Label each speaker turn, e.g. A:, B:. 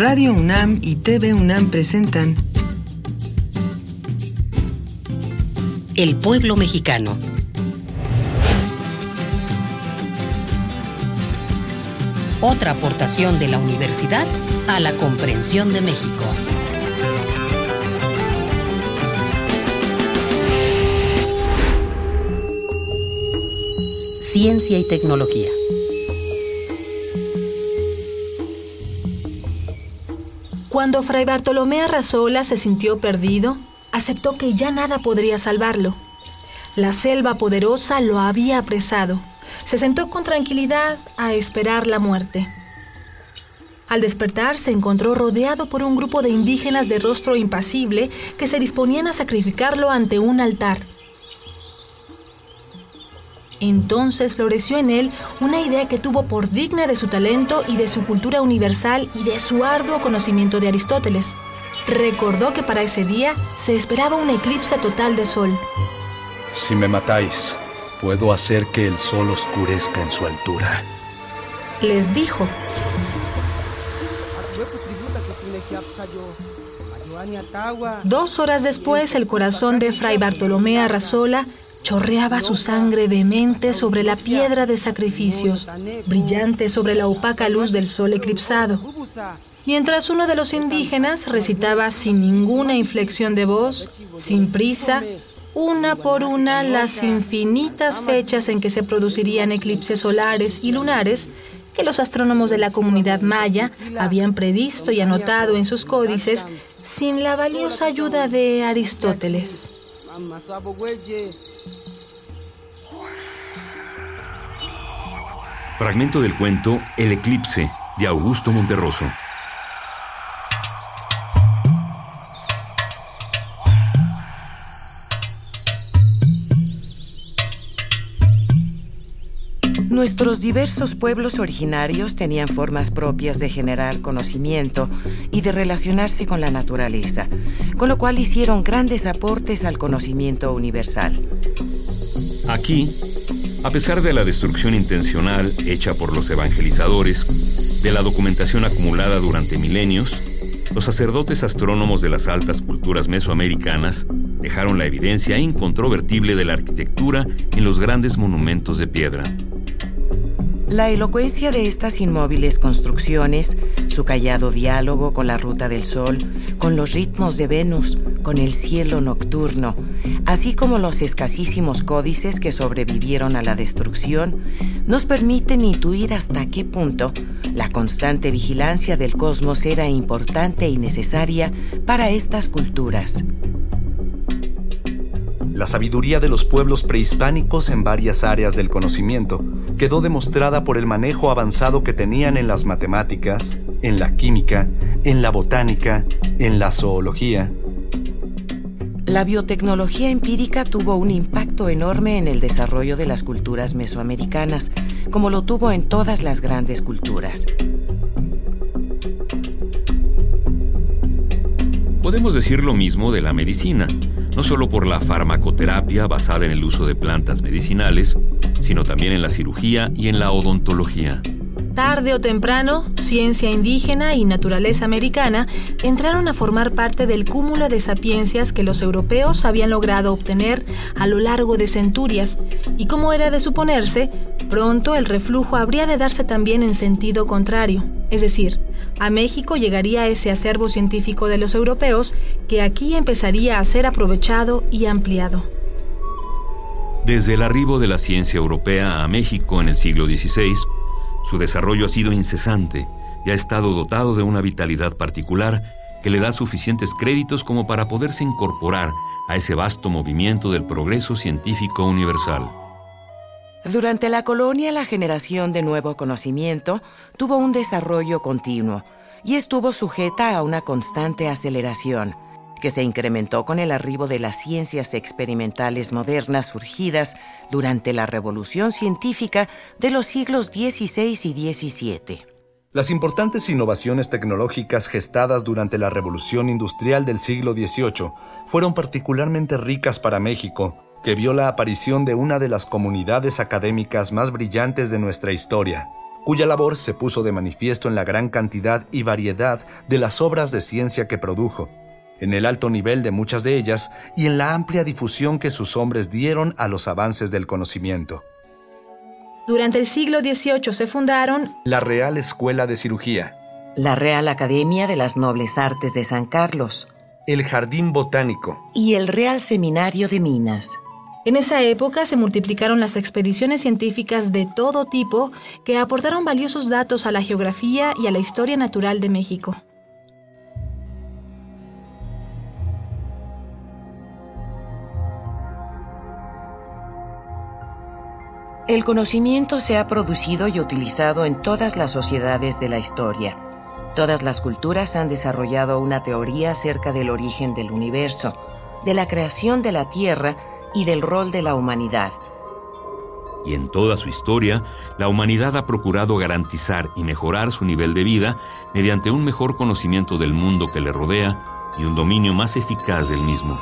A: Radio UNAM y TV UNAM presentan
B: El pueblo mexicano. Otra aportación de la universidad a la comprensión de México. Ciencia y tecnología.
C: Cuando Fray Bartolomé Arrasola se sintió perdido, aceptó que ya nada podría salvarlo. La selva poderosa lo había apresado. Se sentó con tranquilidad a esperar la muerte. Al despertar se encontró rodeado por un grupo de indígenas de rostro impasible que se disponían a sacrificarlo ante un altar. Entonces floreció en él una idea que tuvo por digna de su talento y de su cultura universal y de su arduo conocimiento de Aristóteles. Recordó que para ese día se esperaba un eclipse total de sol.
D: Si me matáis, puedo hacer que el sol oscurezca en su altura.
C: Les dijo. Dos horas después, el corazón de Fray Bartolomé Arrasola chorreaba su sangre vehemente sobre la piedra de sacrificios, brillante sobre la opaca luz del sol eclipsado. Mientras uno de los indígenas recitaba sin ninguna inflexión de voz, sin prisa, una por una las infinitas fechas en que se producirían eclipses solares y lunares que los astrónomos de la comunidad maya habían previsto y anotado en sus códices sin la valiosa ayuda de Aristóteles.
E: Fragmento del cuento El eclipse de Augusto Monterroso.
F: Nuestros diversos pueblos originarios tenían formas propias de generar conocimiento y de relacionarse con la naturaleza, con lo cual hicieron grandes aportes al conocimiento universal.
E: Aquí, a pesar de la destrucción intencional hecha por los evangelizadores, de la documentación acumulada durante milenios, los sacerdotes astrónomos de las altas culturas mesoamericanas dejaron la evidencia incontrovertible de la arquitectura en los grandes monumentos de piedra.
F: La elocuencia de estas inmóviles construcciones, su callado diálogo con la ruta del sol, con los ritmos de Venus, con el cielo nocturno, así como los escasísimos códices que sobrevivieron a la destrucción, nos permiten intuir hasta qué punto la constante vigilancia del cosmos era importante y necesaria para estas culturas.
D: La sabiduría de los pueblos prehispánicos en varias áreas del conocimiento quedó demostrada por el manejo avanzado que tenían en las matemáticas, en la química, en la botánica, en la zoología.
F: La biotecnología empírica tuvo un impacto enorme en el desarrollo de las culturas mesoamericanas, como lo tuvo en todas las grandes culturas.
E: Podemos decir lo mismo de la medicina, no solo por la farmacoterapia basada en el uso de plantas medicinales, sino también en la cirugía y en la odontología.
C: Tarde o temprano, ciencia indígena y naturaleza americana entraron a formar parte del cúmulo de sapiencias que los europeos habían logrado obtener a lo largo de centurias, y como era de suponerse, pronto el reflujo habría de darse también en sentido contrario, es decir, a México llegaría ese acervo científico de los europeos que aquí empezaría a ser aprovechado y ampliado.
E: Desde el arribo de la ciencia europea a México en el siglo XVI, su desarrollo ha sido incesante y ha estado dotado de una vitalidad particular que le da suficientes créditos como para poderse incorporar a ese vasto movimiento del progreso científico universal.
F: Durante la colonia, la generación de nuevo conocimiento tuvo un desarrollo continuo y estuvo sujeta a una constante aceleración que se incrementó con el arribo de las ciencias experimentales modernas surgidas durante la revolución científica de los siglos XVI y XVII.
D: Las importantes innovaciones tecnológicas gestadas durante la revolución industrial del siglo XVIII fueron particularmente ricas para México, que vio la aparición de una de las comunidades académicas más brillantes de nuestra historia, cuya labor se puso de manifiesto en la gran cantidad y variedad de las obras de ciencia que produjo, en el alto nivel de muchas de ellas y en la amplia difusión que sus hombres dieron a los avances del conocimiento.
C: Durante el siglo XVIII se fundaron
D: la Real Escuela de Cirugía,
F: la Real Academia de las Nobles Artes de San Carlos,
D: el Jardín Botánico
F: y el Real Seminario de Minas.
C: En esa época se multiplicaron las expediciones científicas de todo tipo que aportaron valiosos datos a la geografía y a la historia natural de México.
F: El conocimiento se ha producido y utilizado en todas las sociedades de la historia. Todas las culturas han desarrollado una teoría acerca del origen del universo, de la creación de la Tierra y del rol de la humanidad.
E: Y en toda su historia, la humanidad ha procurado garantizar y mejorar su nivel de vida mediante un mejor conocimiento del mundo que le rodea y un dominio más eficaz del mismo.